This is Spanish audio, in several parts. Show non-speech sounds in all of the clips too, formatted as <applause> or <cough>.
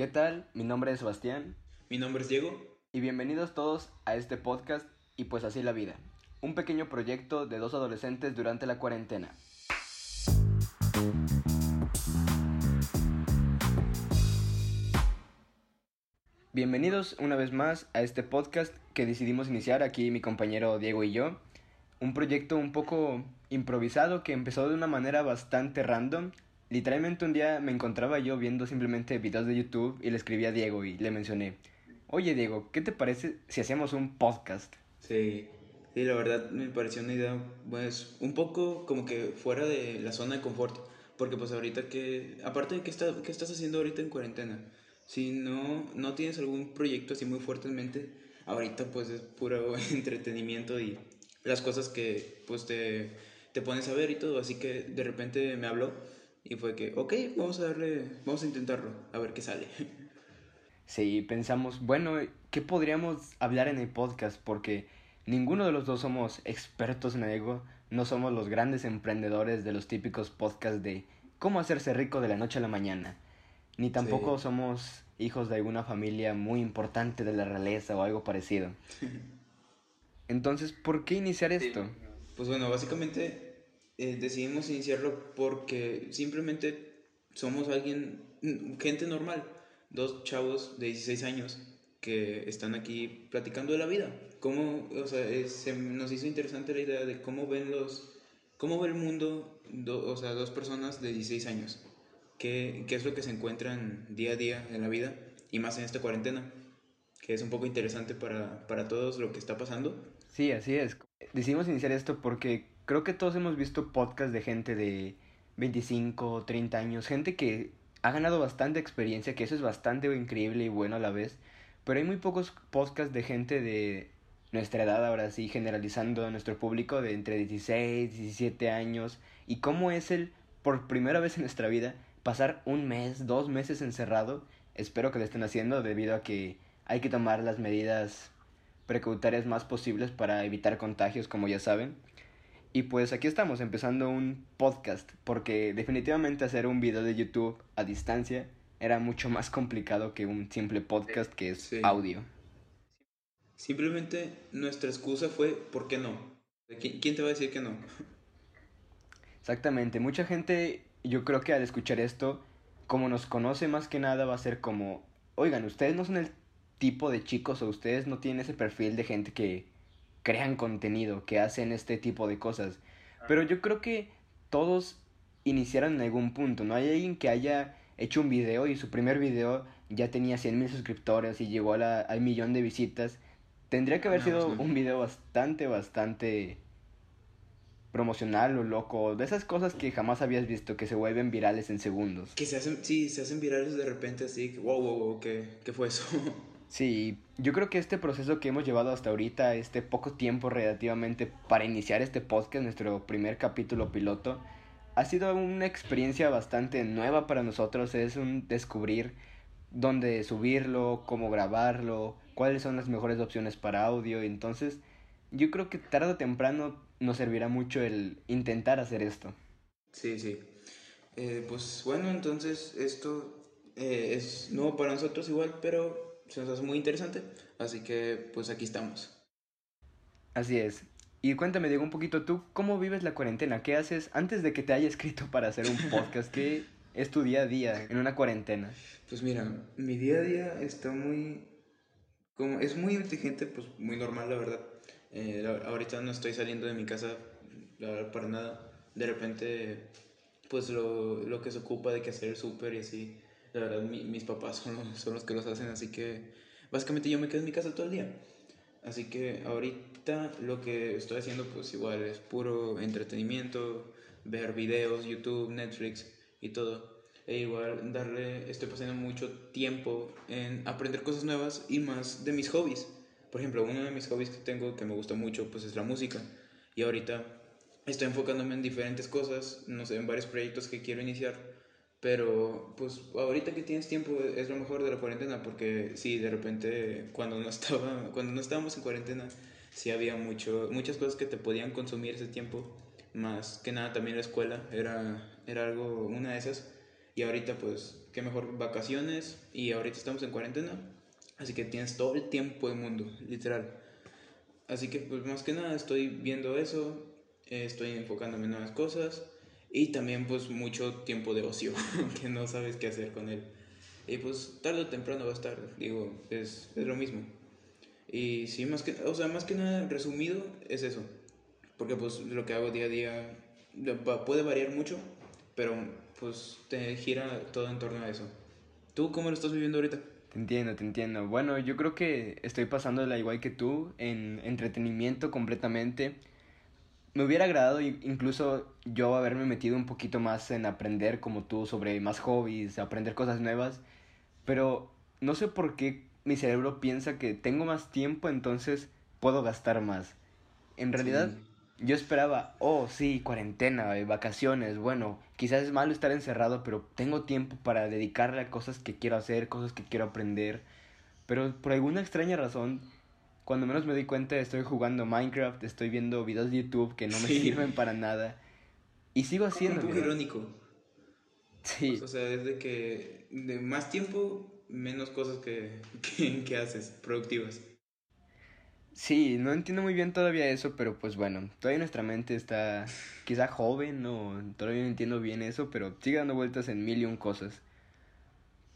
¿Qué tal? Mi nombre es Sebastián. Mi nombre es Diego. Y bienvenidos todos a este podcast y pues así la vida. Un pequeño proyecto de dos adolescentes durante la cuarentena. Bienvenidos una vez más a este podcast que decidimos iniciar aquí mi compañero Diego y yo. Un proyecto un poco improvisado que empezó de una manera bastante random Literalmente un día me encontraba yo viendo simplemente videos de YouTube y le escribí a Diego y le mencioné, oye Diego, ¿qué te parece si hacemos un podcast? Sí, sí, la verdad me pareció una idea, pues, un poco como que fuera de la zona de confort, porque pues ahorita que, aparte de qué, está, estás haciendo ahorita en cuarentena, si no, no tienes algún proyecto así muy fuerte en mente, ahorita pues es puro <laughs> entretenimiento y las cosas que pues te, te pones a ver y todo, así que de repente me habló y fue que, ok, vamos a darle, vamos a intentarlo, a ver qué sale. <laughs> Sí, pensamos, bueno, ¿qué podríamos hablar en el podcast? Porque ninguno de los dos somos expertos en algo, no somos los grandes emprendedores de los típicos podcasts de cómo hacerse rico de la noche a la mañana, ni tampoco somos hijos de alguna familia muy importante de la realeza o algo parecido. <laughs> Entonces, ¿por qué iniciar esto? Pues bueno, básicamente eh, decidimos iniciarlo porque simplemente somos alguien, gente normal, dos chavos de 16 años que están aquí platicando de la vida. Cómo, o sea, se nos hizo interesante la idea de cómo ven los, cómo ve el mundo, o sea, dos personas de 16 años. ¿Qué, ¿Qué es lo que se encuentran día a día en la vida y más en esta cuarentena? Que es un poco interesante para, para todos lo que está pasando. Sí, así es. Decidimos iniciar esto porque creo que todos hemos visto podcasts de gente de 25, 30 años, gente que ha ganado bastante experiencia, que eso es bastante increíble y bueno a la vez, pero hay muy pocos podcasts de gente de nuestra edad, ahora sí, generalizando a nuestro público de entre 16, 17 años, y cómo es el, por primera vez en nuestra vida, pasar un mes, dos meses encerrado. Espero que lo estén haciendo debido a que hay que tomar las medidas precautorias más posibles para evitar contagios, como ya saben. Y pues aquí estamos empezando un podcast, porque definitivamente hacer un video de YouTube a distancia era mucho más complicado que un simple podcast que es audio. Simplemente nuestra excusa fue ¿por qué no? ¿Quién te va a decir que no? Exactamente, mucha gente yo creo que al escuchar esto, como nos conoce más que nada va a ser como, oigan, ustedes no son el tipo de chicos o ustedes no tienen ese perfil de gente que crean contenido, que hacen este tipo de cosas. Pero yo creo que todos iniciaron en algún punto, ¿no? Hay alguien que haya hecho un video y su primer video ya tenía 100 mil suscriptores y llegó a la, al millón de visitas. Tendría que haber sido un video bastante, bastante promocional o loco, de esas cosas que jamás habías visto, que se vuelven virales en segundos. Que se hacen, sí, se hacen virales de repente así, wow, wow, wow, ¿qué, qué fue eso? <laughs> Sí, yo creo que este proceso que hemos llevado hasta ahorita, este poco tiempo relativamente para iniciar este podcast, nuestro primer capítulo piloto, ha sido una experiencia bastante nueva para nosotros, es un descubrir dónde subirlo, cómo grabarlo, cuáles son las mejores opciones para audio, entonces yo creo que tarde o temprano nos servirá mucho el intentar hacer esto. Sí, sí. Eh, pues bueno, entonces esto eh, es nuevo para nosotros igual, pero se nos hace muy interesante. Así que pues aquí estamos. Así es. Y cuéntame, Diego, un poquito tú, ¿cómo vives la cuarentena? ¿Qué haces antes de que te haya escrito para hacer un podcast? ¿Qué es tu día a día en una cuarentena? Pues mira, mi día a día está muy... Como, es muy inteligente, pues muy normal, la verdad. Eh, ahorita no estoy saliendo de mi casa para nada. De repente, pues lo, lo que se ocupa de que hacer el súper y así la verdad, mis papás son los, son los que los hacen, así que básicamente yo me quedo en mi casa todo el día. Así que ahorita lo que estoy haciendo pues igual es puro entretenimiento, ver videos, YouTube, Netflix y todo. E igual darle, estoy pasando mucho tiempo en aprender cosas nuevas y más de mis hobbies. Por ejemplo, uno de mis hobbies que tengo que me gusta mucho pues es la música. Y ahorita estoy enfocándome en diferentes cosas, no sé, en varios proyectos que quiero iniciar pero pues ahorita que tienes tiempo es lo mejor de la cuarentena porque sí, de repente cuando no, estaba, cuando no estábamos en cuarentena sí había mucho, muchas cosas que te podían consumir ese tiempo. Más que nada también la escuela era, era algo, una de esas. Y ahorita pues, qué mejor vacaciones y ahorita estamos en cuarentena, así que tienes todo el tiempo del mundo, literal. Así que pues más que nada estoy viendo eso, eh, estoy enfocándome en nuevas cosas y también pues mucho tiempo de ocio <laughs> que no sabes qué hacer con él. Y pues tarde o temprano va a estar, digo, es, es lo mismo. Y sí, más que, o sea, más que nada resumido es eso. Porque pues lo que hago día a día puede variar mucho, pero pues te gira todo en torno a eso. ¿Tú cómo lo estás viviendo ahorita? Te entiendo, te entiendo. Bueno, yo creo que estoy pasándola igual que tú, en entretenimiento completamente. Me hubiera agradado incluso yo haberme metido un poquito más en aprender como tú sobre más hobbies, aprender cosas nuevas, pero no sé por qué mi cerebro piensa que tengo más tiempo, entonces puedo gastar más. En realidad, yo esperaba, oh, sí, cuarentena, eh, vacaciones, bueno, quizás es malo estar encerrado, pero tengo tiempo para dedicarle a cosas que quiero hacer, cosas que quiero aprender. Pero por alguna extraña razón, cuando menos me doy cuenta, estoy jugando Minecraft, estoy viendo videos de YouTube que no me sirven para nada. Y sigo haciendo. Un poco irónico. Sí. o sea, desde que de más tiempo, menos cosas que, <laughs> que, que haces, productivas. Sí, no entiendo muy bien todavía eso, pero pues bueno, todavía nuestra mente está quizá joven, o todavía no entiendo bien eso, pero sigue dando vueltas en mil y un cosas.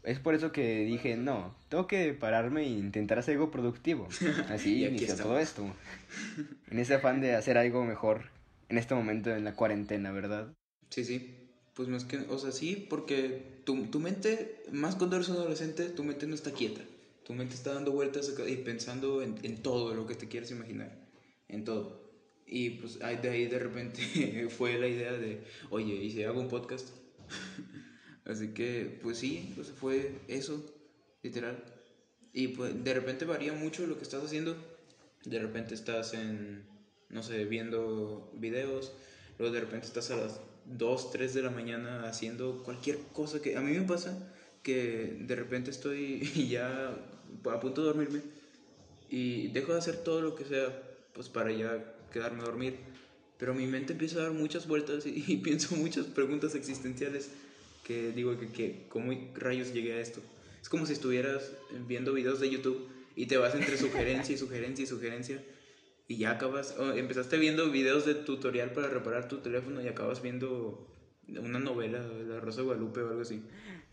Es por eso que dije, no, tengo que pararme e intentar hacer algo productivo. <laughs> Así inició todo esto. En ese afán de hacer algo mejor en este momento en la cuarentena, ¿verdad? Sí, sí. Pues más que, o sea, sí, porque tu, tu mente, más cuando eres un adolescente, tu mente no está quieta. Tu mente está dando vueltas y pensando en, en todo lo que te quieres imaginar. En todo. Y pues de ahí de repente <laughs> fue la idea de, oye, ¿y si hago un podcast? <laughs> Así que, pues sí, pues fue eso, literal. Y pues de repente varía mucho lo que estás haciendo. De repente estás en, no sé, viendo videos. Luego de repente estás a las 2, 3 de la mañana haciendo cualquier cosa que... A mí me pasa que de repente estoy <laughs> ya a punto de dormirme y dejo de hacer todo lo que sea pues para ya quedarme a dormir. Pero mi mente empieza a dar muchas vueltas y, <laughs> pienso muchas preguntas existenciales que digo que, que cómo rayos llegué a esto. Es como si estuvieras viendo videos de YouTube y te vas entre sugerencia y sugerencia y sugerencia y ya acabas, empezaste viendo videos de tutorial para reparar tu teléfono y acabas viendo una novela, La Rosa de Guadalupe o algo así.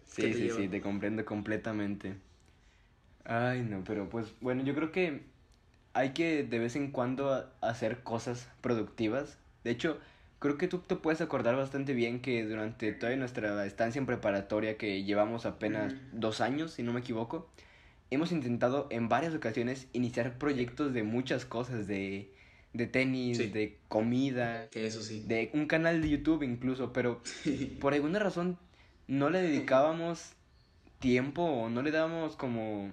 Sí, sí, sí, te comprendo completamente. Ay, no, pero pues bueno, yo creo que hay que de vez en cuando hacer cosas productivas. De hecho, creo que tú te puedes acordar bastante bien que durante toda nuestra estancia en preparatoria, que llevamos apenas dos años, si no me equivoco, hemos intentado en varias ocasiones iniciar proyectos de muchas cosas, de, de tenis, de comida, que eso sí. de un canal de YouTube incluso, pero <laughs> por alguna razón no le dedicábamos tiempo o no le dábamos como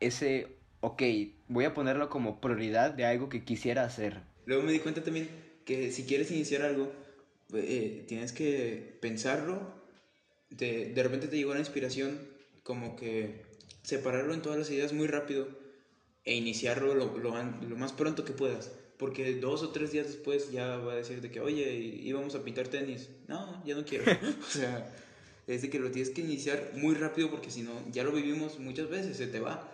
ese, ok, voy a ponerlo como prioridad de algo que quisiera hacer. Luego me di cuenta también que si quieres iniciar algo, eh, tienes que pensarlo, de, de repente te llegó la inspiración, como que separarlo en todas las ideas muy rápido e iniciarlo lo, lo, lo, más pronto que puedas. Porque dos o tres días después ya va a decir de que, oye, íbamos a pintar tenis. No, ya no quiero. <laughs> o sea, es de que lo tienes que iniciar muy rápido porque si no, ya lo vivimos muchas veces, se te va.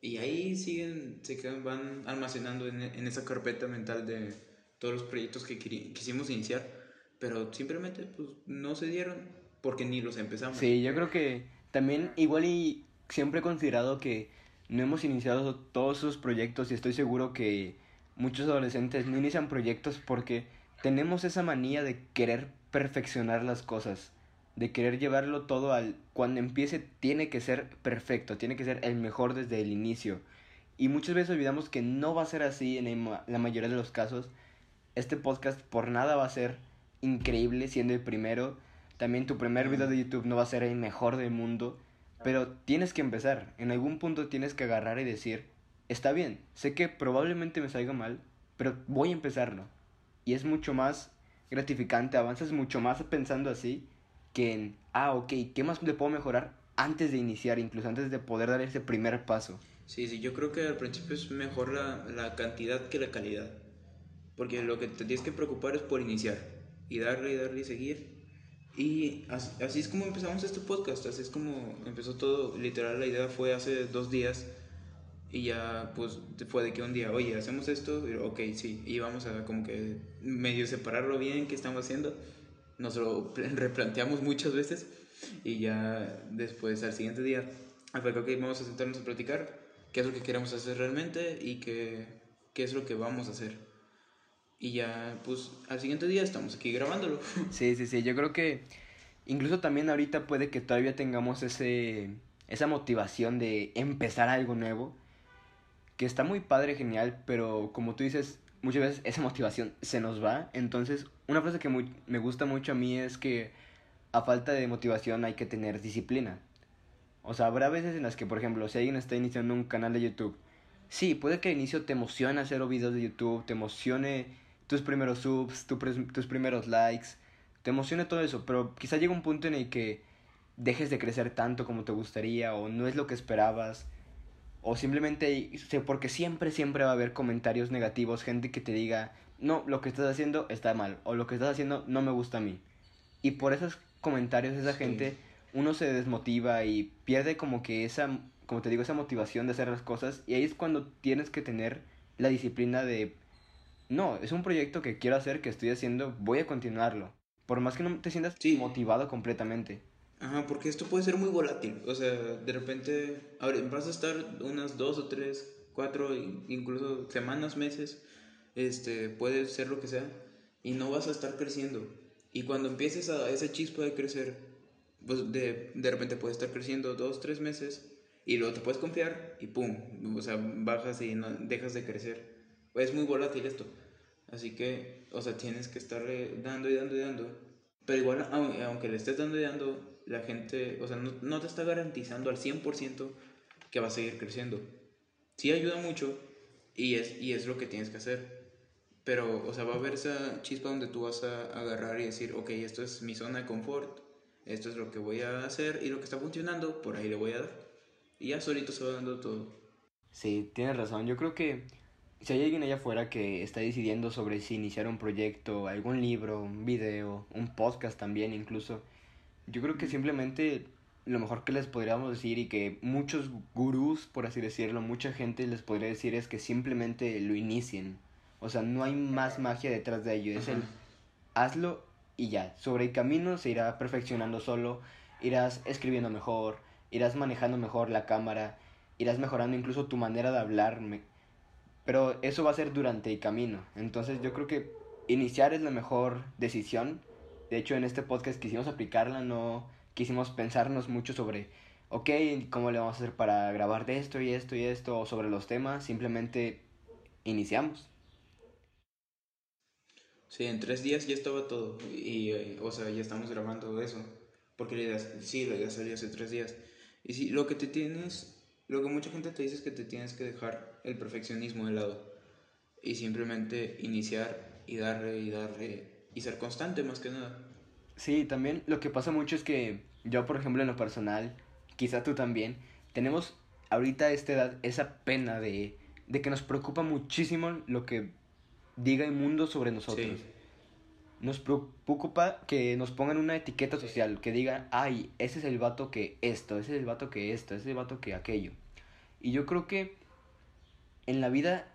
Y ahí siguen, se quedan, van almacenando en, en esa carpeta mental de todos los proyectos que quisimos iniciar, pero simplemente pues, no se dieron porque ni los empezamos. Sí, yo creo que también igual y siempre he considerado que no hemos iniciado todos esos proyectos y estoy seguro que muchos adolescentes no inician proyectos porque tenemos esa manía de querer perfeccionar las cosas de querer llevarlo todo al cuando empiece tiene que ser perfecto, tiene que ser el mejor desde el inicio. Y muchas veces olvidamos que no va a ser así en la mayoría de los casos. Este podcast por nada va a ser increíble siendo el primero. También tu primer video de YouTube no va a ser el mejor del mundo. Pero tienes que empezar. En algún punto tienes que agarrar y decir, está bien, sé que probablemente me salga mal, pero voy a empezarlo. Y es mucho más gratificante, avanzas mucho más pensando así que en, ah, ok, ¿qué más le puedo mejorar antes de iniciar, incluso antes de poder dar ese primer paso? Sí, sí, yo creo que al principio es mejor la, la cantidad que la calidad. Porque lo que te tienes que preocupar es por iniciar y darle y darle y seguir. Y así, así, es como empezamos este podcast, así es como empezó todo. Literal, la idea fue hace dos días y ya pues fue de que un día, oye, hacemos esto, y, ok, sí, y vamos a como que medio separarlo bien, qué estamos haciendo. Nos lo replanteamos muchas veces y ya después al siguiente día fue que vamos a sentarnos a platicar qué es lo que queremos hacer realmente y qué, qué es lo que vamos a hacer. Y ya, pues, al siguiente día estamos aquí grabándolo. <laughs> Sí, sí, sí. Yo creo que incluso también ahorita puede que todavía tengamos ese, esa motivación de empezar algo nuevo. Que está muy padre, genial, pero como tú dices, muchas veces esa motivación se nos va. Entonces, una frase que me gusta mucho a mí es que a falta de motivación hay que tener disciplina. O sea, habrá veces en las que, por ejemplo, si alguien está iniciando un canal de YouTube, sí, puede que al inicio te emocione hacer videos de YouTube, te emocione tus primeros subs, tus primeros likes, te emociona todo eso, pero quizá llega un punto en el que dejes de crecer tanto como te gustaría o no es lo que esperabas o simplemente porque siempre siempre va a haber comentarios negativos, gente que te diga, "No, lo que estás haciendo está mal" o "Lo que estás haciendo no me gusta a mí." Y por esos comentarios esa gente uno se desmotiva y pierde como que esa como te digo esa motivación de hacer las cosas y ahí es cuando tienes que tener la disciplina de no, es un proyecto que quiero hacer, que estoy haciendo, voy a continuarlo. Por más que no te sientas motivado completamente. Ajá, porque esto puede ser muy volátil. O sea, de repente, ahora vas a estar unas dos o tres, cuatro, incluso semanas, meses, este, puede ser lo que sea, y no vas a estar creciendo. Y cuando empieces a ese chispa de crecer, pues de, de repente puedes estar creciendo dos, tres meses, y luego te puedes confiar, y pum, o sea, bajas y no, dejas de crecer es muy volátil esto. Así que, o sea, tienes que estarle dando y dando y dando. Pero igual, aunque le estés dando y dando, la gente, o sea, no, te está garantizando al 100% que va a seguir creciendo. Sí ayuda mucho y es, y es lo que tienes que hacer. Pero, o sea, va a haber esa chispa donde tú vas a agarrar y decir, ok, esto es mi zona de confort, esto es lo que voy a hacer y lo que está funcionando, por ahí le voy a dar. Y ya solito se va dando todo. Sí, tienes razón. Yo creo que si hay alguien allá afuera que está decidiendo sobre si iniciar un proyecto, algún libro, un video, un podcast también incluso, yo creo que simplemente lo mejor que les podríamos decir y que muchos gurús, por así decirlo, mucha gente les podría decir es que simplemente lo inicien. O sea, no hay más magia detrás de ello, es el hazlo y ya. Sobre el camino se irá perfeccionando solo, irás escribiendo mejor, irás manejando mejor la cámara, irás mejorando incluso tu manera de hablar, pero eso va a ser durante el camino. Entonces yo creo que iniciar es la mejor decisión. De hecho, en este podcast quisimos aplicarla, no quisimos pensarnos mucho sobre, ok, ¿cómo le vamos a hacer para grabar de esto y esto y esto? O sobre los temas, simplemente iniciamos. Sí, en tres días ya estaba todo. Y, eh, o sea, ya estamos grabando eso. Porque la idea, sí, la idea salió hace tres días. Y sí, lo que te tienes lo que mucha gente te dice es que te tienes que dejar el perfeccionismo de lado y simplemente iniciar y darle y darle y ser constante más que nada. Sí, también lo que pasa mucho es que yo, por ejemplo, en lo personal, quizá tú también, tenemos ahorita a esta edad esa pena de, de que nos preocupa muchísimo lo que diga el mundo sobre nosotros. Nos preocupa que nos pongan una etiqueta social, que digan, ay, ese es el vato que esto, ese es el vato que esto, ese es el vato que aquello. Y yo creo que en la vida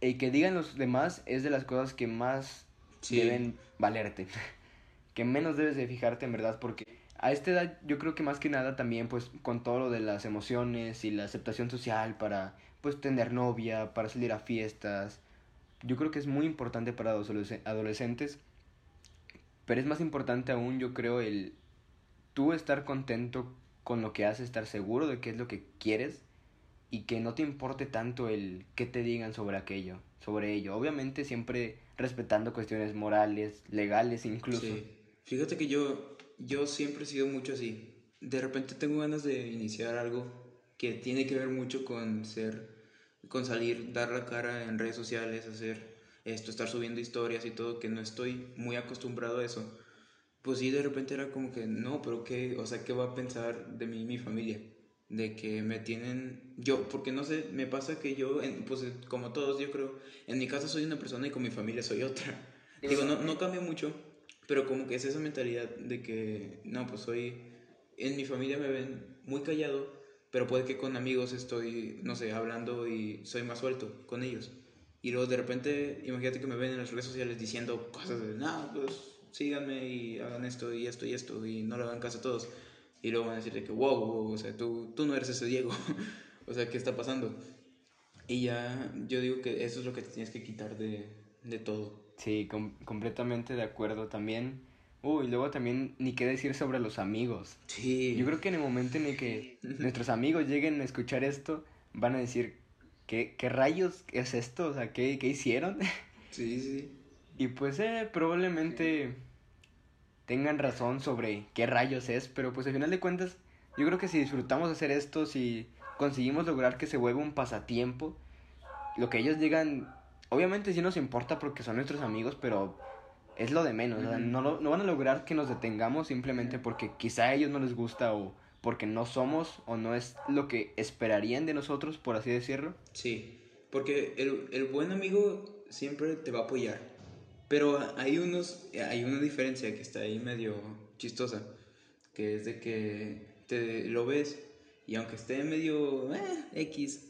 el que digan los demás es de las cosas que más deben valerte. <laughs> que menos debes de fijarte en verdad porque a esta edad yo creo que más que nada también pues con todo lo de las emociones y la aceptación social para pues tener novia, para salir a fiestas, yo creo que es muy importante para los adolescentes, pero es más importante aún, yo creo, el tú estar contento con lo que haces, estar seguro de qué es lo que quieres y que no te importe tanto el qué te digan sobre aquello, sobre ello. Obviamente siempre respetando cuestiones morales, legales incluso. Sí. Fíjate que yo, yo siempre he sido mucho así. De repente tengo ganas de iniciar algo que tiene que ver mucho con ser con salir, dar la cara en redes sociales, hacer esto, estar subiendo historias y todo, que no estoy muy acostumbrado a eso, pues sí, de repente era como que, no, pero qué, o sea, ¿qué va a pensar de mí mi familia? De que me tienen, yo, porque no sé, me pasa que yo, pues como todos, yo creo, en mi casa soy una persona y con mi familia soy otra. <laughs> Digo, no, no cambia mucho, Pero como que es esa mentalidad de que, no, pues soy, en mi familia me ven muy callado, pero puede que con amigos estoy, no sé, hablando y soy más suelto con ellos. Y luego de repente, imagínate que me ven en las redes sociales diciendo cosas de, no, pues síganme y hagan esto y esto y esto y no le hagan caso a todos. Y luego van a decirle que, wow, wow o sea, tú, tú no eres ese Diego. <laughs> o sea, ¿qué está pasando? Y ya yo digo que eso es lo que te tienes que quitar de, de todo. Sí, completamente de acuerdo también. Uy, luego también ni qué decir sobre los amigos. Sí. Yo creo que en el momento en el que <laughs> nuestros amigos lleguen a escuchar esto, van a decir, ¿qué, qué rayos es esto? O sea, ¿qué, qué hicieron? <laughs> Sí, sí. Y pues eh, probablemente tengan razón sobre qué rayos es, pero pues al final de cuentas, yo creo que si disfrutamos de hacer esto, si conseguimos lograr que se vuelva un pasatiempo, lo que ellos digan, obviamente sí nos importa porque son nuestros amigos, pero es lo de menos, no, no van a lograr que nos detengamos simplemente porque quizá a ellos no les gusta o porque no somos o no es lo que esperarían de nosotros, por así decirlo. Sí, porque el, el buen amigo siempre te va a apoyar, pero hay, unos, hay una diferencia que está ahí medio chistosa, que es de que te lo ves y aunque esté medio eh, X,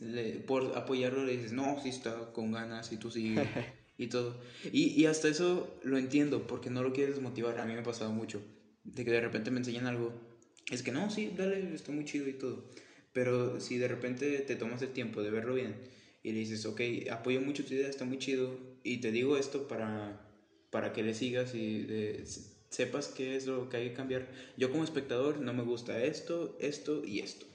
por apoyarlo le dices, no, sí está con ganas y tú sigues <laughs> y todo. Y, y hasta eso lo entiendo, porque no lo quieres motivar. A mí me ha pasado mucho, de que de repente me enseñan algo. Es que no, sí, dale, está muy chido y todo. Pero si de repente te tomas el tiempo de verlo bien y le dices, ok, apoyo mucho tu idea, está muy chido, y te digo esto para, para que le sigas y sepas qué es lo que hay que cambiar. Yo como espectador no me gusta esto, esto y esto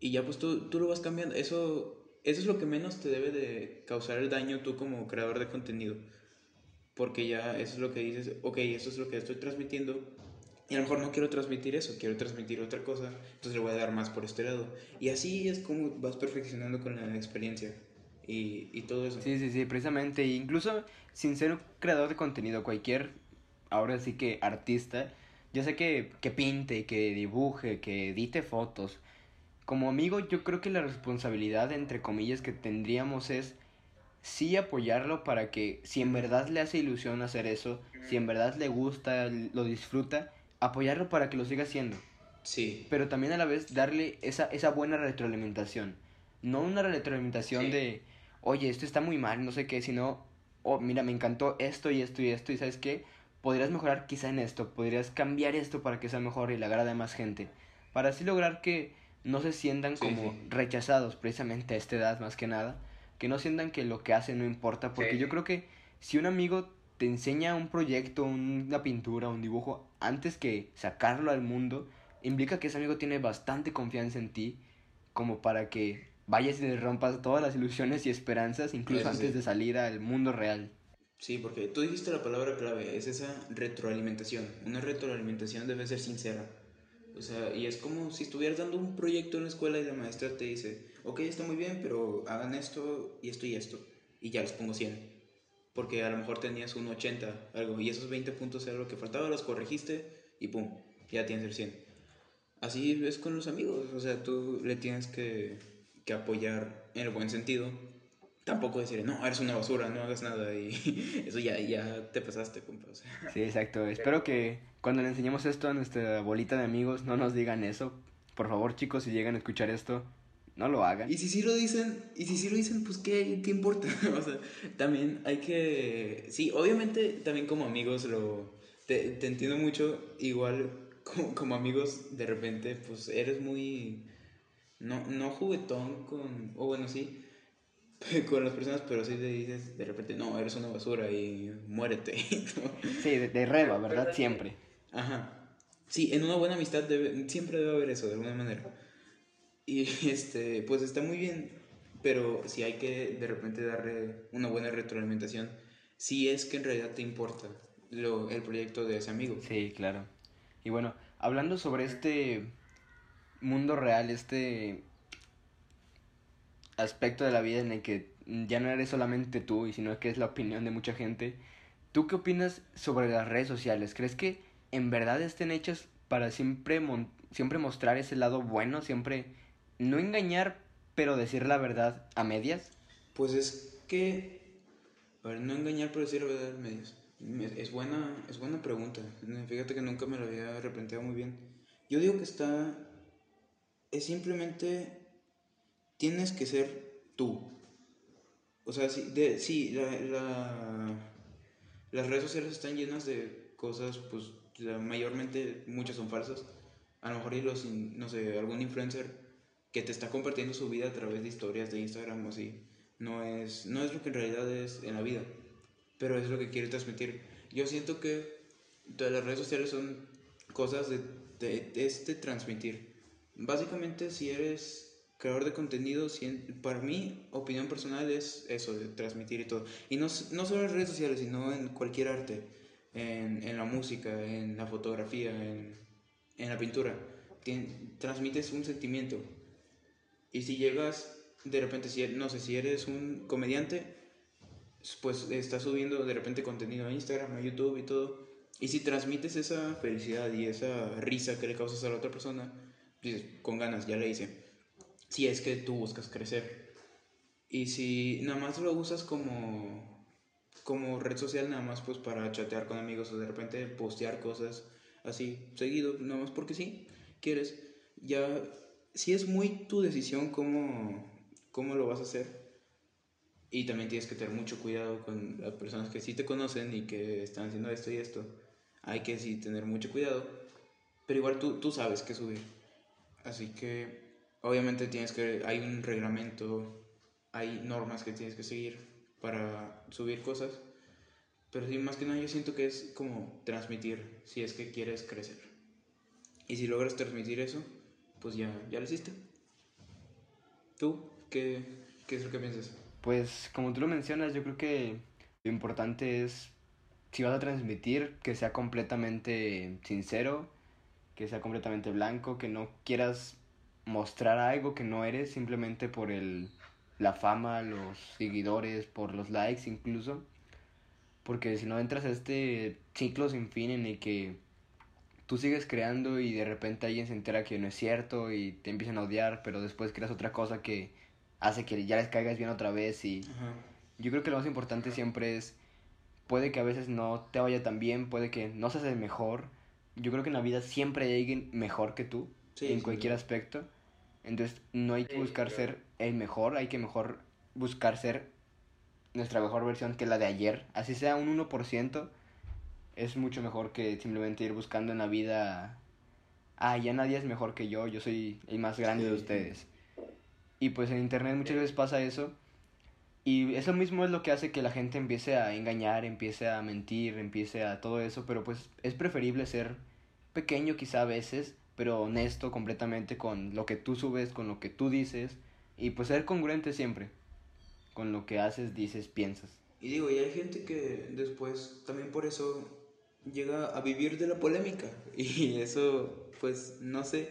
y ya pues tú, tú lo vas cambiando. Eso, eso es lo que menos te debe de causar el daño tú como creador de contenido. Porque ya eso es lo que dices, ok, eso es lo que estoy transmitiendo. Y a lo mejor no quiero transmitir eso, quiero transmitir otra cosa. Entonces le voy a dar más por este lado. Y así es como vas perfeccionando con la experiencia. Y, y todo eso. Sí, sí, sí, precisamente. incluso sin ser un creador de contenido, cualquier, ahora sí que artista, ya sé que, que pinte, que dibuje, que edite fotos, como amigo yo creo que la responsabilidad, entre comillas, que tendríamos es sí apoyarlo para que si en verdad le hace ilusión hacer eso, si en verdad le gusta, lo disfruta, apoyarlo para que lo siga haciendo. Sí. Pero también a la vez darle esa, esa buena retroalimentación. No una retroalimentación de, oye, esto está muy mal, no sé qué, sino, oh, mira, me encantó esto y esto y esto, y sabes qué, podrías mejorar quizá en esto, podrías cambiar esto para que sea mejor y le agrade a más gente. Para así lograr que no se sientan como rechazados precisamente a esta edad más que nada, que no sientan que lo que hacen no importa, porque yo creo que si un amigo te enseña un proyecto, una pintura, un dibujo, antes que sacarlo al mundo, implica que ese amigo tiene bastante confianza en ti, como para que vayas y le rompas todas las ilusiones y esperanzas, incluso antes de salir al mundo real. Sí, porque tú dijiste la palabra clave, es esa retroalimentación. Una retroalimentación debe ser sincera. O sea, y es como si estuvieras dando un proyecto en la escuela y la maestra te dice, ok, está muy bien, pero hagan esto y esto y esto. Y ya les pongo 100. Porque a lo mejor tenías un 80, algo, y esos 20 puntos era lo que faltaba, los corregiste y pum, ya tienes el 100. Así es con los amigos, o sea, tú le tienes que, que apoyar en el buen sentido. Tampoco decir, no, eres una basura, no hagas nada, y <laughs> eso ya, ya te pasaste, compa. Sí, exacto. Espero que cuando le enseñemos esto a nuestra bolita de amigos, no nos digan eso. Por favor, chicos, si llegan a escuchar esto, no lo hagan. Y si sí lo dicen, y si sí lo dicen, pues qué, qué importa. <laughs> o sea, también hay que. Sí, obviamente también como amigos lo. Te, te entiendo mucho. Igual como, como, amigos, de repente, pues eres muy. No, no juguetón con. O bueno, sí. <laughs> Con las personas, pero sí le dices de repente, no, eres una basura y muérete. <laughs> Sí, de, de reba, ¿verdad? Siempre. Ajá. Sí, en una buena amistad debe, siempre debe haber eso, de alguna manera. Y <laughs> este, pues está muy bien, pero si hay que de repente darle una buena retroalimentación, si es que en realidad te importa lo, el proyecto de ese amigo. Sí, claro. Y bueno, hablando sobre este mundo real, este aspecto de la vida en el que ya no eres solamente tú, y sino que es la opinión de mucha gente, ¿tú qué opinas sobre las redes sociales? ¿Crees que en verdad estén hechas para siempre, siempre mostrar ese lado bueno, siempre no engañar, pero decir la verdad a medias? Pues es que, a ver, no engañar, pero decir la verdad a medias. Es buena, es buena pregunta. Fíjate que nunca me lo había replanteado muy bien. Yo digo que está. Es simplemente. Tienes que ser tú. O sea, sí, de, sí la, la, las redes sociales están llenas de cosas, pues mayormente muchas son falsas. A lo mejor y los, no sé, algún influencer que te está compartiendo su vida a través de historias de Instagram o así, no es, no es lo que en realidad es en la vida pero es lo que quiere transmitir. Yo siento que las redes sociales son cosas de, de, este transmitir. Básicamente, si eres creador de contenido, para mí, opinión personal es eso, de transmitir y todo. Y no, no solo en redes sociales, sino en cualquier arte, en, en la música, en la fotografía, en, en la pintura. transmites un sentimiento. Y si llegas, de repente, si, no sé, si eres un comediante, pues está subiendo de repente contenido a Instagram, a YouTube y todo. Y si transmites esa felicidad y esa risa que le causas a la otra persona, con ganas, ya le hice. Si es que tú buscas crecer. Y si nada más lo usas como, como red social, nada más pues para chatear con amigos o de repente postear cosas así, seguido, nada más porque sí, quieres, ya, si es muy tu decisión cómo, cómo lo vas a hacer y también tienes que tener mucho cuidado con las personas que sí te conocen y que están haciendo esto y esto. Hay que sí tener mucho cuidado. Pero igual tú, tú sabes qué subir. Así que obviamente tienes que... Hay un reglamento, hay normas que tienes que seguir para subir cosas. Pero sí, más que nada yo siento que es como transmitir si es que quieres crecer. Y si logras transmitir eso, pues ya, ya lo hiciste. ¿Tú qué, qué es lo que piensas? Pues como tú lo mencionas, yo creo que lo importante es, si vas a transmitir, que sea completamente sincero, que sea completamente blanco, que no quieras mostrar algo que no eres simplemente por el, la fama, los seguidores, por los likes incluso. Porque si no entras a este ciclo sin fin en el que tú sigues creando y de repente alguien se entera que no es cierto y te empiezan a odiar, pero después creas otra cosa que hace que ya les caigas bien otra vez y yo creo que lo más importante siempre es, puede que a veces no te vaya tan bien, puede que no seas el mejor, yo creo que en la vida siempre hay alguien mejor que tú, en cualquier aspecto, entonces no hay que buscar ser el mejor, hay que mejor buscar ser nuestra mejor versión que la de ayer, así sea un 1%, es mucho mejor que simplemente ir buscando en la vida, ah, ya nadie es mejor que yo, yo soy el más grande de ustedes y pues en internet muchas veces pasa eso. Y eso mismo es lo que hace que la gente empiece a engañar, empiece a mentir, empiece a todo eso. Pero pues es preferible ser pequeño quizá a veces, pero honesto completamente con lo que tú subes, con lo que tú dices. Y pues ser congruente siempre con lo que haces, dices, piensas. Y digo, y hay gente que después también por eso llega a vivir de la polémica. <laughs> Y eso, pues, no sé,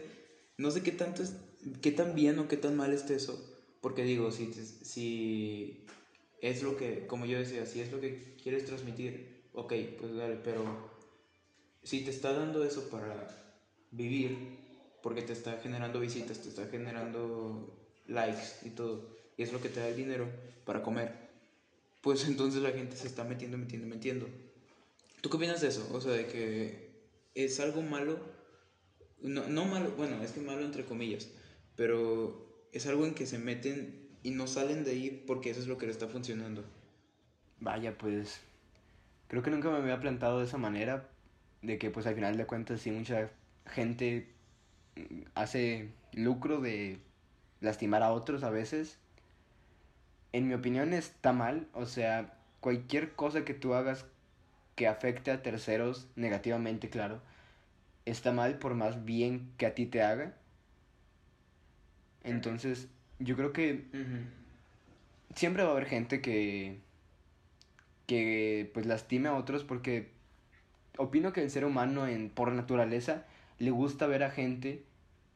no sé qué tanto es qué tan bien o qué tan mal esté eso. Porque digo, si, si es lo que, como yo decía, si es lo que quieres transmitir, ok, pues dale, pero si te está dando eso para vivir, porque te está generando visitas, te está generando likes y todo, y es lo que te da el dinero para comer, pues <laughs> entonces la gente se está metiendo, metiendo, metiendo. ¿Tú qué opinas de eso? O sea, de que es algo malo, no, no malo, bueno, es que malo entre comillas, pero es algo en que se meten y no salen de ahí porque eso es lo que le está funcionando. Vaya, pues creo que nunca me había plantado de esa manera, de que pues al final de cuentas sí mucha gente hace lucro de lastimar a otros a veces. En mi opinión está mal, o sea, cualquier cosa que tú hagas que afecte a terceros negativamente, claro, está mal por más bien que a ti te haga. Entonces, yo creo que siempre va a haber gente que, que pues lastime a otros porque opino que el ser humano en, por naturaleza le gusta ver a gente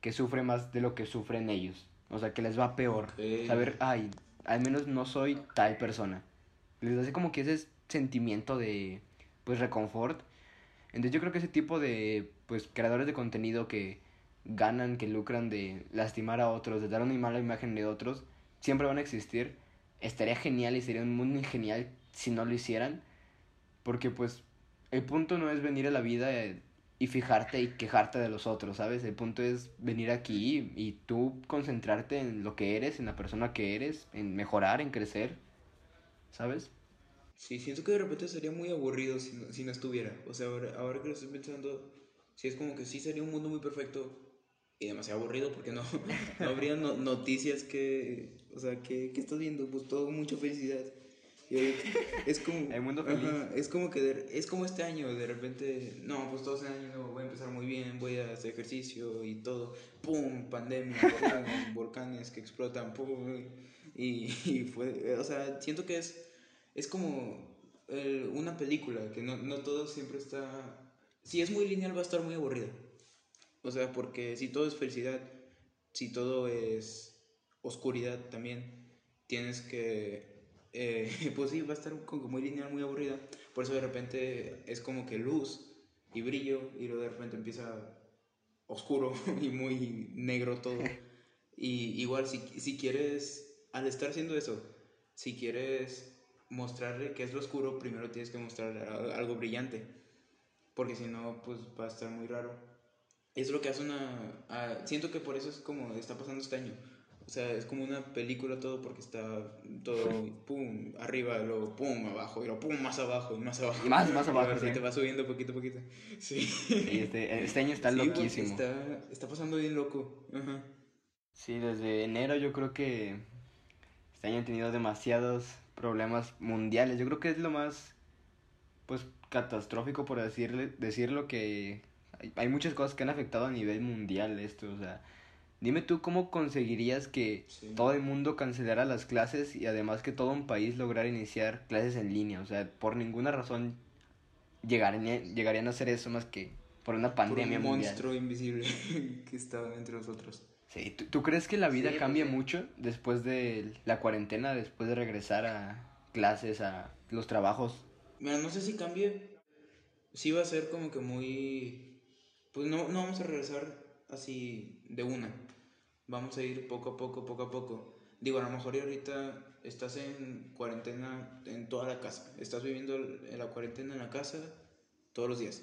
que sufre más de lo que sufren ellos. O sea, que les va peor. Saber, ay, al menos no soy tal persona. Les hace como que ese sentimiento de, pues, reconfort. Entonces yo creo que ese tipo de, pues, creadores de contenido que ganan, que lucran de lastimar a otros, de dar una mala imagen de otros, siempre van a existir. Estaría genial y sería un mundo genial si no lo hicieran. Porque pues el punto no es venir a la vida eh, y fijarte y quejarte de los otros, ¿sabes? El punto es venir aquí y, tú concentrarte en lo que eres, en la persona que eres, en mejorar, en crecer, ¿sabes? Sí, siento que de repente sería muy aburrido si no, si no estuviera. O sea, ahora, ahora que lo estoy pensando, sí es como que sí sería un mundo muy perfecto y demasiado aburrido porque no, <laughs> no habría noticias que, o sea, que, que estás viendo, pues todo mucha felicidad. es como <laughs> el mundo es como que es como este año de repente no pues todo este año no, voy a empezar muy bien voy a hacer ejercicio y todo. Pum pandemia <laughs> volcanes que explotan pum y, y, fue o sea siento que es es como una película que no, no todo siempre está si es muy lineal va a estar muy aburrida o sea porque si todo es felicidad si todo es oscuridad también tienes que eh, <laughs> pues sí, va a estar como muy lineal, muy aburrida. Por eso de repente es como que luz y brillo y luego de repente empieza oscuro <laughs> y muy negro todo. <laughs> Y igual, si, si quieres, al estar haciendo eso, si quieres mostrarle qué es lo oscuro, primero tienes que mostrar algo brillante. Porque si no, pues va a estar muy raro. Es lo que hace una... Ah, siento que por eso es como está pasando este año o sea, es como una película todo porque está todo <laughs> pum arriba, luego pum abajo, y luego pum más abajo y más abajo. Y más, más abajo. <laughs> Y te va subiendo poquito a poquito. <laughs> Sí. este, este, año está loquísimo. Está, está pasando bien loco. Ajá. Sí, desde enero yo creo que este año han tenido demasiados problemas mundiales. Yo creo que es lo más, pues, catastrófico por decirle, decirlo que hay, hay muchas cosas que han afectado a nivel mundial esto, o sea Dime tú cómo conseguirías que todo el mundo cancelara las clases y además que todo un país lograra iniciar clases en línea. O sea, por ninguna razón llegarían, llegarían a hacer eso más que por una pandemia por un monstruo invisible <laughs> que estaba entre nosotros. Sí, ¿tú, crees que la vida cambia mucho después de la cuarentena, después de regresar a clases, a los trabajos? Mira, no sé si cambie. Sí va a ser como que muy... Pues no, no vamos a regresar así de una. Vamos a ir poco a poco, poco a poco. Digo, a lo mejor ahorita estás en cuarentena en toda la casa. Estás viviendo la cuarentena en la casa todos los días.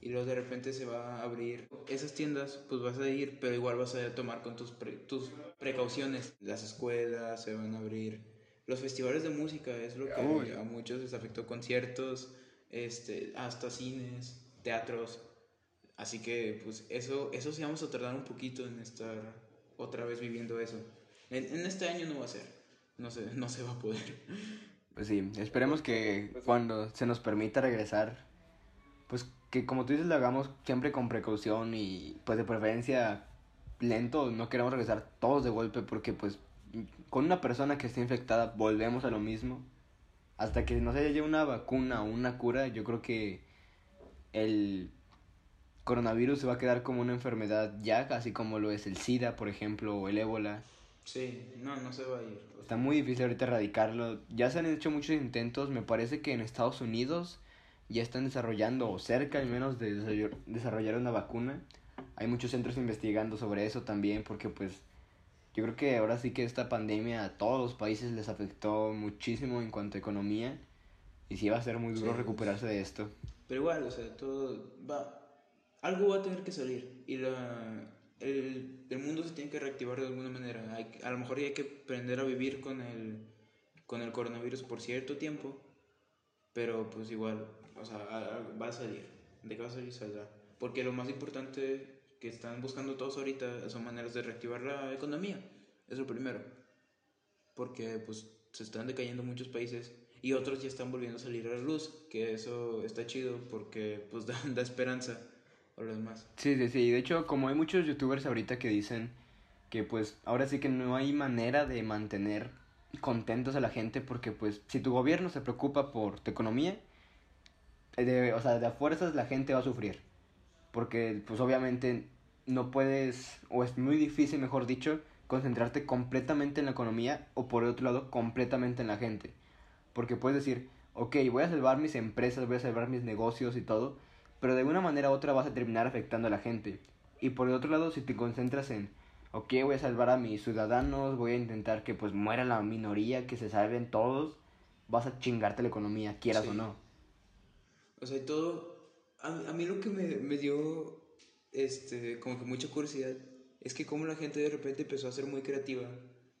Y luego de repente se va a abrir esas tiendas, pues vas a ir, pero igual vas a tomar con tus, tus precauciones. Las escuelas se van a abrir. Los festivales de música es lo que a muchos les afectó. Conciertos, este, hasta cines, teatros. Así que, pues, eso, eso sí vamos a tardar un poquito en estar otra vez viviendo eso. En, este año no va a ser. No se, no se va a poder. Pues sí, esperemos que cuando se nos permita regresar, pues que como tú dices lo hagamos siempre con precaución y pues de preferencia lento, no queremos regresar todos de golpe porque pues con una persona que esté infectada volvemos a lo mismo. Hasta que no se haya una vacuna o una cura, yo creo que el coronavirus se va a quedar como una enfermedad ya, así como lo es el SIDA, por ejemplo, o el ébola. Sí, no, no se va a ir. Está muy difícil ahorita erradicarlo. Ya se han hecho muchos intentos, me parece que en Estados Unidos ya están desarrollando, o cerca al menos de desarrollar una vacuna. Hay muchos centros investigando sobre eso también, porque pues yo creo que ahora sí que esta pandemia a todos los países les afectó muchísimo en cuanto a economía. Y sí va a ser muy duro recuperarse de esto. Pero igual, o sea, todo va, algo va a tener que salir y la, el, el, mundo se tiene que reactivar de alguna manera. Hay, a lo mejor hay que aprender a vivir con el, con el coronavirus por cierto tiempo, pero pues igual, o sea, va a salir. De qué va a salir, saldrá. Porque lo más importante que están buscando todos ahorita son maneras de reactivar la economía. Es lo primero. Porque pues se están decayendo muchos países y otros ya están volviendo a salir a la luz, que eso está chido porque pues <laughs> da, da esperanza o lo demás. Sí, sí, sí. De hecho, como hay muchos youtubers ahorita que dicen que pues ahora sí que no hay manera de mantener contentos a la gente porque pues si tu gobierno se preocupa por tu economía, de, o sea, de fuerzas la gente va a sufrir. Porque pues obviamente no puedes, o es muy difícil, mejor dicho, concentrarte completamente en la economía o por otro lado completamente en la gente. Porque puedes decir, ok, voy a salvar mis empresas, voy a salvar mis negocios y todo, pero de alguna manera u otra vas a terminar afectando a la gente. Y por el otro lado, si te concentras en, ok, voy a salvar a mis ciudadanos, voy a intentar que pues muera la minoría, que se salven todos, vas a chingarte la economía, quieras o no. O sea, todo, a, a mí lo que me, me dio, este, como que mucha curiosidad, es que como la gente de repente empezó a ser muy creativa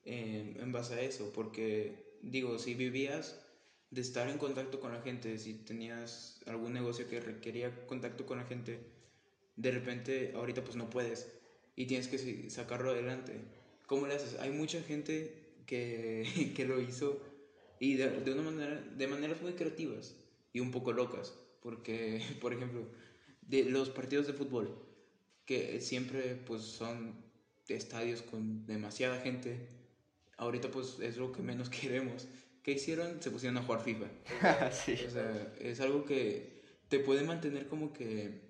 en, en base a eso, porque, digo, si vivías de estar en contacto con la gente, si tenías algún negocio que requería contacto con la gente, de repente ahorita pues no puedes y tienes que sacarlo adelante. ¿Cómo le haces? Hay mucha gente que, <laughs> que lo hizo y de, de, una manera, de maneras muy creativas y un poco locas, porque, <laughs> por ejemplo, de los partidos de fútbol, que siempre pues son estadios con demasiada gente, ahorita pues es lo que menos <laughs> queremos ¿Qué hicieron? Se pusieron a jugar FIFA. <laughs> sí. O sea, es algo que te puede mantener como que...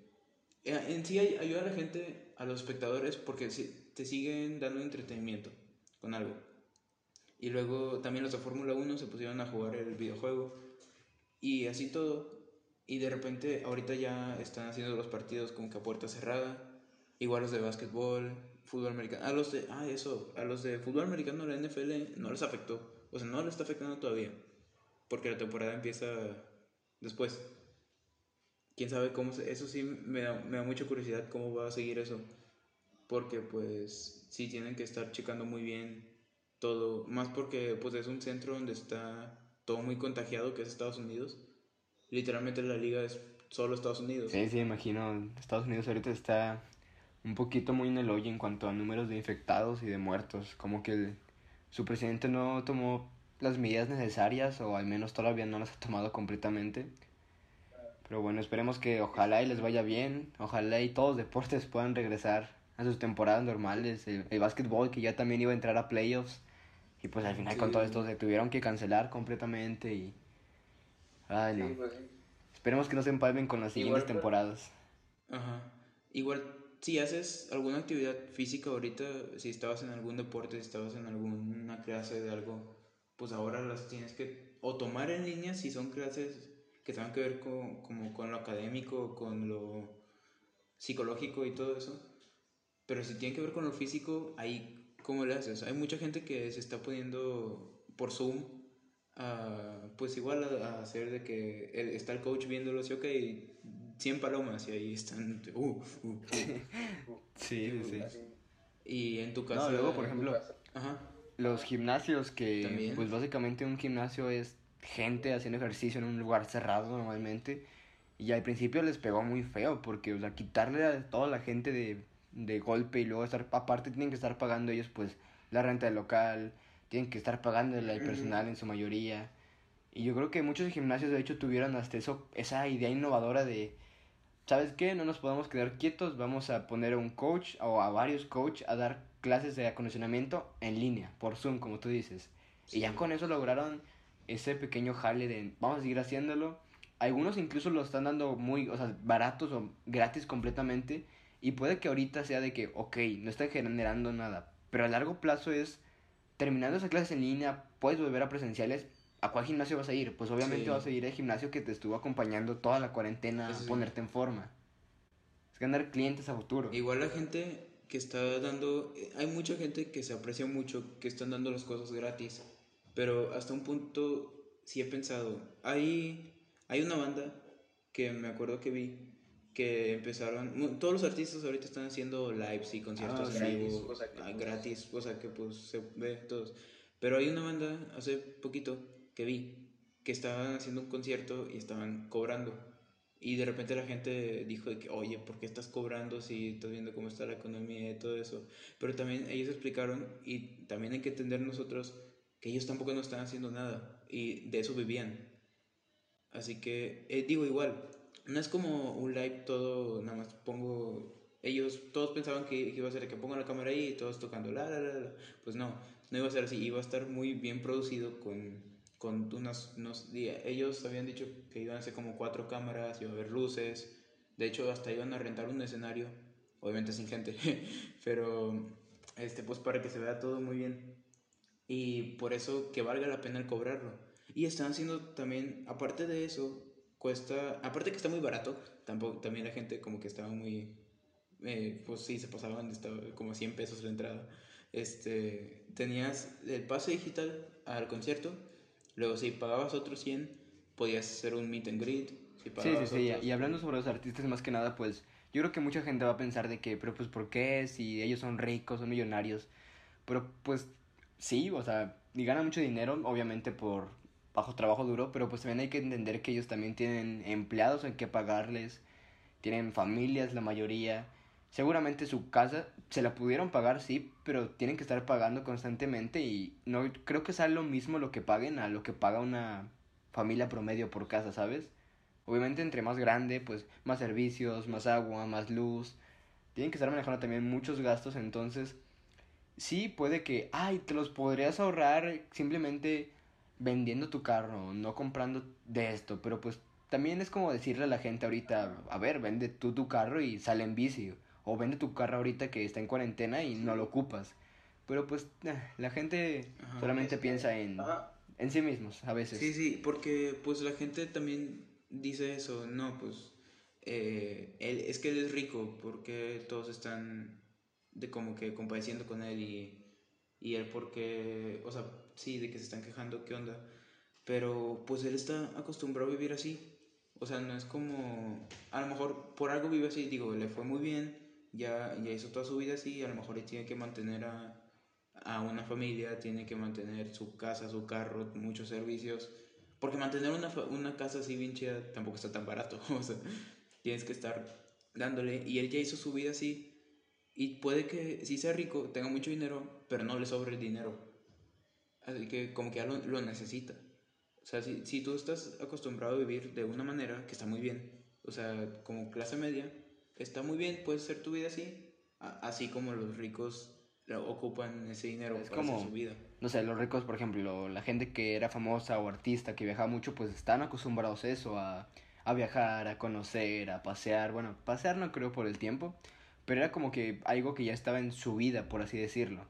Eh, en sí ayuda a la gente, a los espectadores, porque te siguen dando entretenimiento con algo. Y luego también los de Fórmula 1 se pusieron a jugar el videojuego. Y así todo. Y de repente ahorita ya están haciendo los partidos como que a puerta cerrada. Igual los de básquetbol, fútbol americano. A los de... Ah, eso. A los de fútbol americano la NFL no les afectó o sea, no le está afectando todavía. Porque la temporada empieza después. Quién sabe cómo. eso sí me da, me da mucha curiosidad cómo va a seguir eso. Porque, pues, sí tienen que estar checando muy bien todo. Más porque, pues, es un centro donde está todo muy contagiado, que es Estados Unidos. Literalmente la liga es solo Estados Unidos. Sí, sí, imagino. Estados Unidos ahorita está un poquito muy en el hoyo en cuanto a números de infectados y de muertos. Como que el su presidente no tomó las medidas necesarias o al menos todavía no las ha tomado completamente. Pero bueno, esperemos que ojalá y les vaya bien, ojalá y todos los deportes puedan regresar a sus temporadas normales, el, el básquetbol que ya también iba a entrar a playoffs y pues al final con todo esto se tuvieron que cancelar completamente y... Ay, no. Pues esperemos que no se empalmen con las siguientes temporadas. Ajá. Igual si haces alguna actividad física ahorita, si estabas en algún deporte, si estabas en alguna clase de algo, pues ahora las tienes que o tomar en línea si son clases que tengan que ver con, como con lo académico, con lo psicológico y todo eso. Pero si tiene que ver con lo físico, ahí, ¿cómo le haces? Hay mucha gente que se está poniendo por Zoom, pues igual a, hacer de que está el coach viéndolo, y ok, 100 palomas y ahí están. Uh, uh, uh. <laughs> sí, sí. Y en tu caso. No, luego, por ejemplo, los gimnasios, que pues básicamente un gimnasio es gente haciendo ejercicio en un lugar cerrado normalmente. Y al principio les pegó muy feo, porque, o sea, quitarle a toda la gente de, de golpe y luego estar, aparte tienen que estar pagando ellos, pues, la renta del local, tienen que estar pagando el personal en su mayoría. Y yo creo que muchos gimnasios, de hecho, tuvieron hasta eso, esa idea innovadora de, ¿sabes qué? No nos podemos quedar quietos, vamos a poner a un coach o a varios coach a dar clases de acondicionamiento en línea, por Zoom, como tú dices. Y ya con eso lograron ese pequeño jale de vamos a seguir haciéndolo. Algunos incluso lo están dando muy, o sea, baratos o gratis completamente. Y puede que ahorita sea de que, ok, no están generando nada. Pero a largo plazo es, terminando esas clases en línea, puedes volver a presenciales, ¿a cuál gimnasio vas a ir? Pues obviamente vas a ir al gimnasio que te estuvo acompañando toda la cuarentena a ponerte en forma. Es ganar clientes a futuro. Igual la gente que está dando, eh, hay mucha gente que se aprecia mucho, que están dando las cosas gratis, pero hasta un punto sí he pensado, hay, hay una banda que me acuerdo que vi, que empezaron, todos los artistas ahorita están haciendo lives y conciertos ah, en vivo, gratis, o sea que pues se ve todos, pero hay una banda hace poquito que vi que estaban haciendo un concierto y estaban cobrando. Y de repente la gente dijo de que, oye, ¿por qué estás cobrando si estás viendo cómo está la economía y todo eso? Pero también ellos explicaron y también hay que entender nosotros que ellos tampoco no están haciendo nada y de eso vivían. Así que, eh, digo igual, no es como un live todo, nada más pongo, ellos todos pensaban que, iba a ser que pongan la cámara ahí y todos tocando, la, la, la, la. Pues no, no iba a ser así, iba a estar muy bien producido con con unas, unos días. Ellos habían dicho que iban a ser como cuatro cámaras, iba a haber luces. De hecho, hasta iban a rentar un escenario, obviamente sin gente, <laughs> pero este, pues para que se vea todo muy bien. Y por eso que valga la pena el cobrarlo. Y están haciendo también, aparte de eso, cuesta, aparte que está muy barato, tampoco, también la gente como que estaba muy, eh, pues sí, se pasaban, estaba como 100 pesos la entrada. Este, tenías el pase digital al concierto Luego, si pagabas otros 100, podías hacer un meet and greet. Para Sí, sí, sí. Y hablando sobre los artistas, más que nada, pues yo creo que mucha gente va a pensar de que, pero pues, ¿por qué? Si ellos son ricos, son millonarios. Pero pues sí, o sea, y ganan mucho dinero, obviamente por bajo trabajo duro, pero pues también hay que entender que ellos también tienen empleados en que pagarles, tienen familias, la mayoría. Seguramente su casa se la pudieron pagar, sí, pero tienen que estar pagando constantemente y no creo que sea lo mismo lo que paguen a lo que paga una familia promedio por casa, ¿sabes? Obviamente entre más grande, pues más servicios, más agua, más luz. Tienen que estar manejando también muchos gastos, entonces sí puede que, ay, te los podrías ahorrar simplemente vendiendo tu carro, no comprando de esto, pero pues también es como decirle a la gente ahorita, a ver, vende tú tu carro y sale en bici, o vende tu carro ahorita que está en cuarentena y no lo ocupas. Pero pues la gente Ajá. solamente piensa en, Ajá. en sí mismos a veces. Sí, sí, porque pues la gente también dice eso, no, pues eh, él, es que él es rico, porque todos están de como que compadeciendo con él y, y él porque, o sea, sí, de que se están quejando, ¿qué onda? Pero pues él está acostumbrado a vivir así, o sea, no es como, a lo mejor por algo vive así, digo, le fue muy bien, ya, ya hizo toda su vida así, a lo mejor tiene que mantener a, a una familia, tiene que mantener su casa, su carro, muchos servicios. Porque mantener una, una casa así bien chida tampoco está tan barato. <laughs> O sea, tienes que estar dándole. Y él ya hizo su vida así. Y puede que sí sea rico, tenga mucho dinero, pero no le sobre el dinero. Así que como que ya lo, lo necesita. O sea, si, si tú estás acostumbrado a vivir de una manera que está muy bien, o sea, como clase media, está muy bien, puedes hacer tu vida así, así como los ricos ocupan ese dinero Es para hacer como- su vida. No sé, los ricos, por ejemplo, la gente que era famosa o artista, que viajaba mucho, pues están acostumbrados a eso, a, a viajar, a conocer, a pasear. Bueno, pasear no creo por el tiempo, pero era como que algo que ya estaba en su vida, por así decirlo.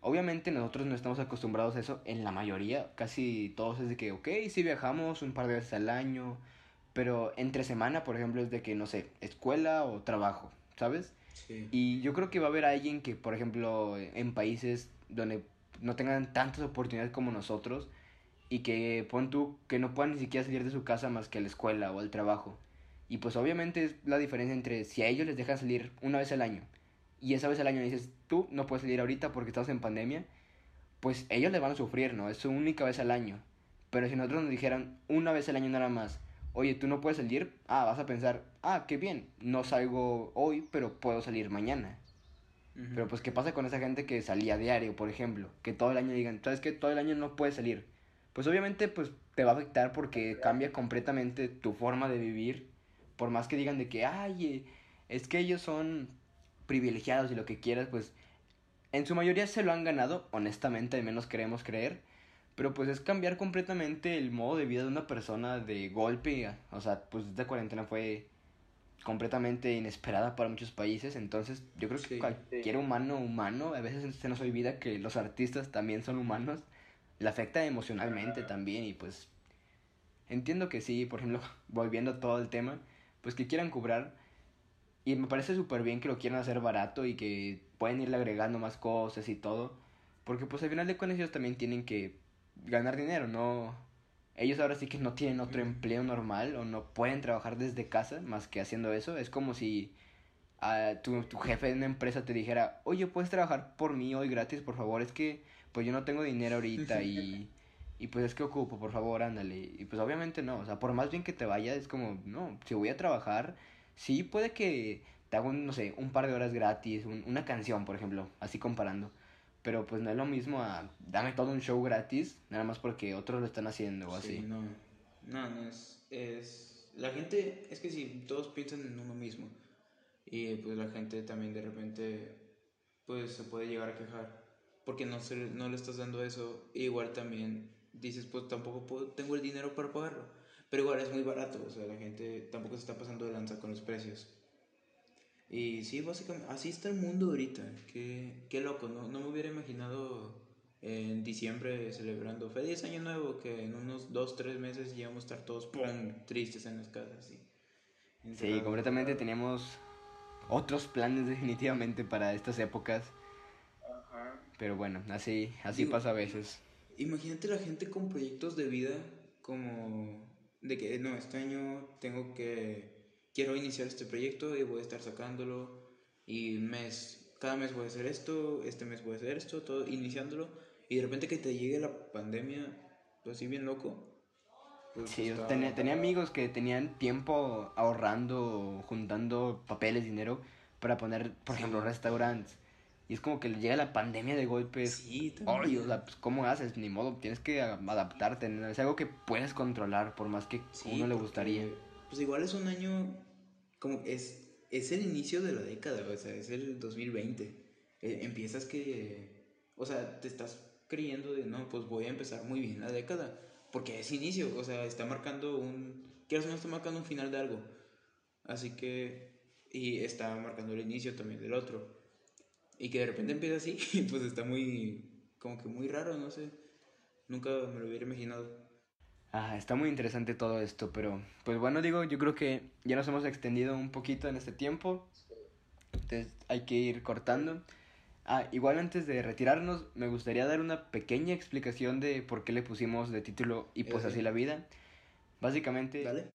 Obviamente nosotros no estamos acostumbrados a eso en la mayoría, casi todos es de que, ok, sí viajamos un par de veces al año, pero entre semana, por ejemplo, es de que, no sé, escuela o trabajo, ¿sabes? Sí. Y yo creo que va a haber alguien que, por ejemplo, en países donde no tengan tantas oportunidades como nosotros y que pon tú que no puedan ni siquiera salir de su casa más que a la escuela o al trabajo. Y pues obviamente es la diferencia entre si a ellos les dejan salir una vez al año y esa vez al año dices, tú no puedes salir ahorita porque estamos en pandemia, pues ellos les van a sufrir, ¿no? Es su única vez al año. Pero si nosotros nos dijeran una vez al año nada más, oye, tú no puedes salir, ah, vas a pensar, ah, qué bien, no salgo hoy, pero puedo salir mañana. Pero pues, ¿qué pasa con esa gente que salía a diario, por ejemplo? Que todo el año digan, ¿sabes qué? Todo el año no puedes salir. Pues obviamente, pues, te va a afectar porque cambia completamente tu forma de vivir. Por más que digan de que, ay, eh, es que ellos son privilegiados y lo que quieras, pues, en su mayoría se lo han ganado, honestamente, al menos queremos creer. Pero pues es cambiar completamente el modo de vida de una persona de golpe. O sea, pues esta cuarentena fue completamente inesperada para muchos países. Entonces, yo creo que Sí. cualquier humano humano, a veces se nos olvida que los artistas también son humanos, le afecta emocionalmente también. Y pues entiendo que sí, por ejemplo, <laughs> volviendo a todo el tema, pues que quieran cobrar. Y me parece súper bien que lo quieran hacer barato y que pueden irle agregando más cosas y todo. Porque pues al final de cuentas ellos también tienen que ganar dinero, ¿no? Ellos ahora sí que no tienen otro empleo normal o no pueden trabajar desde casa más que haciendo eso. Es como si ah, tu, tu jefe de una empresa te dijera, oye, puedes trabajar por mí hoy gratis, por favor. Es que pues yo no tengo dinero ahorita y, y pues es que ocupo, por favor, ándale. Y pues obviamente no, o sea, por más bien que te vaya, es como, no, si voy a trabajar, sí puede que te haga, un, no sé, un par de horas gratis, un- una canción, por ejemplo, así comparando. Pero pues no es lo mismo a dame todo un show gratis, nada más porque otros lo están haciendo o Sí, así. no, no, no es, es... La gente, es que sí, todos piensan en uno mismo. Y pues la gente también de repente, pues se puede llegar a quejar. Porque no, se, no le estás dando eso. Igual también dices, pues tampoco puedo- tengo el dinero para pagarlo. Pero igual es muy barato, o sea, la gente tampoco se está pasando de lanza con los precios. Y sí, básicamente, así está el mundo ahorita. Qué, qué loco, ¿no? No me hubiera imaginado en diciembre celebrando feliz año nuevo que en unos dos, tres meses ya vamos a estar todos ¡pum! tristes en las casas. Sí, Sí, completamente teníamos otros planes <laughs> definitivamente para estas épocas. Ajá. Pero bueno, así, así Digo, pasa a veces. Imagínate la gente con proyectos de vida como, de que no, este año tengo que, quiero iniciar este proyecto y voy a estar sacándolo y mes, cada mes voy a hacer esto, este mes voy a hacer esto, todo iniciándolo y de repente que te llegue la pandemia, pues así bien loco. Pues sí, yo tenía, tenía amigos que tenían tiempo ahorrando, juntando papeles, dinero para poner, por ejemplo, restaurantes. Y es como que le llega la pandemia de golpes. Sí, también. o sea, pues, ¿cómo haces? Ni modo, tienes que adaptarte. Es algo que puedes controlar, por más que a uno le gustaría. Pues igual es un año, como es, es el inicio de la década, o sea, es el 2020. Eh, empiezas que, o sea, te estás creyendo de, no, pues voy a empezar muy bien la década. Porque es inicio, o sea, está marcando un, quieras no, está marcando un final de algo. Así que, y está marcando el inicio también del otro. Y que de repente empieza así, <laughs> pues está muy, como que muy raro, no sé. Nunca me lo hubiera imaginado. Ah, está muy interesante todo esto, pero pues bueno, digo, yo creo que ya nos hemos extendido un poquito en este tiempo. Entonces hay que ir cortando. Ah, igual antes de retirarnos, me gustaría dar una pequeña explicación de por qué le pusimos de título y pues así la vida. Básicamente,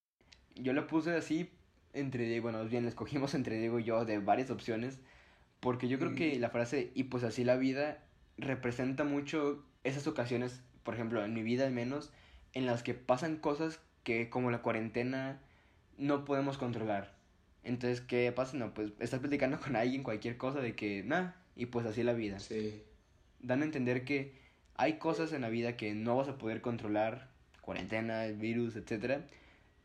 yo lo puse así entre, bueno, bien, escogimos entre Diego y yo de varias opciones porque yo creo que la frase y pues así la vida representa mucho esas ocasiones, por ejemplo, en mi vida al menos, en las que pasan cosas que como la cuarentena no podemos controlar. Entonces, ¿qué pasa? No, pues estás platicando <laughs> con alguien cualquier cosa de que, nada, y pues así la vida. Sí. Dan a entender que hay cosas en la vida que no vas a poder controlar, cuarentena, el virus, etcétera,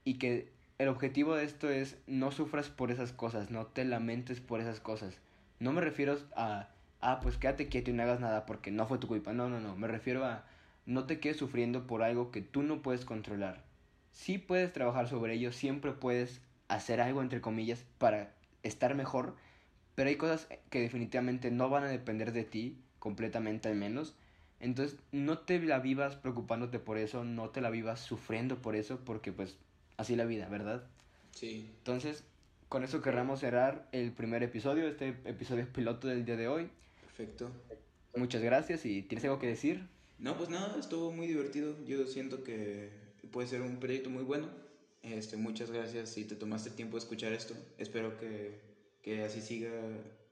y que el objetivo de esto es no sufras por esas cosas, no te lamentes por esas cosas. No me refiero a, ah, pues quédate quieto y no hagas nada porque no fue tu culpa. No, no, no. Me refiero a, no te quedes sufriendo por algo que tú no puedes controlar. Sí puedes trabajar sobre ello, siempre puedes hacer algo, entre comillas, para estar mejor, pero hay cosas que definitivamente no van a depender de ti, completamente al menos. Entonces, no te la vivas preocupándote por eso, no te la vivas sufriendo por eso, porque pues así la vida, ¿verdad? Sí. Entonces, con eso querramos cerrar el primer episodio, este episodio piloto del día de hoy. Perfecto. Muchas gracias y ¿tienes algo que decir? No, pues nada, estuvo muy divertido. Yo siento que puede ser un proyecto muy bueno. Este, muchas gracias si te tomaste tiempo de escuchar esto. Espero que, que así siga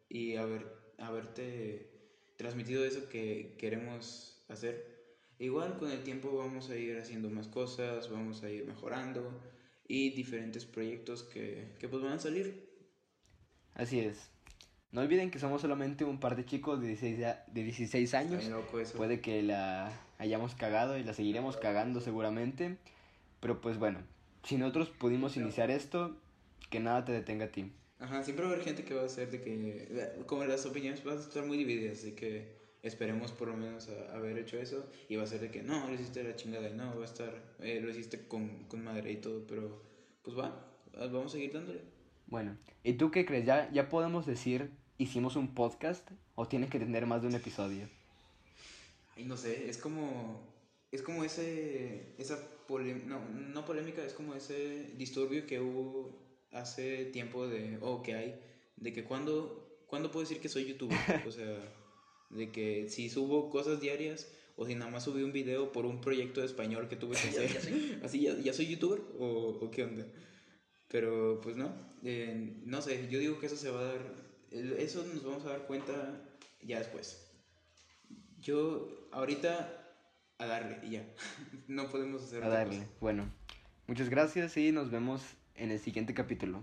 y haber, haberte transmitido eso que queremos hacer. Igual con el tiempo vamos a ir haciendo más cosas, vamos a ir mejorando y diferentes proyectos que, que pues van a salir. Así es. No olviden que somos solamente un par de chicos de 16, de 16 años. Puede que la hayamos cagado y la seguiremos cagando seguramente. Pero pues bueno, si nosotros pudimos iniciar esto, que nada te detenga a ti. Ajá, siempre va a haber gente que va a hacer de que, como las opiniones van a estar muy divididas, así que esperemos por lo menos haber hecho eso y va a ser de que no, lo hiciste la chingada y no, va a estar, eh, lo hiciste con, con, madre y todo, pero pues va, vamos a seguir dándole. Bueno, ¿y tú qué crees? ¿Ya, ya podemos decir hicimos un podcast o tiene que tener más de un episodio? Ay, no sé, es como, es como ese, esa no, no polémica, es como ese disturbio que hubo hace tiempo de, o que hay, de que cuando, cuando puedo decir que soy youtuber, <laughs> o sea... De que si subo cosas diarias o si nada más subí un video por un proyecto de español que tuve que <laughs> hacer. <laughs> Así, ya, ya, soy youtuber o, o, qué onda. Pero pues no, eh, no sé, yo digo que eso se va a dar, eso nos vamos a dar cuenta ya después. Yo ahorita a darle y ya, <laughs> no podemos hacer A darle, bueno, muchas gracias y nos vemos en el siguiente capítulo.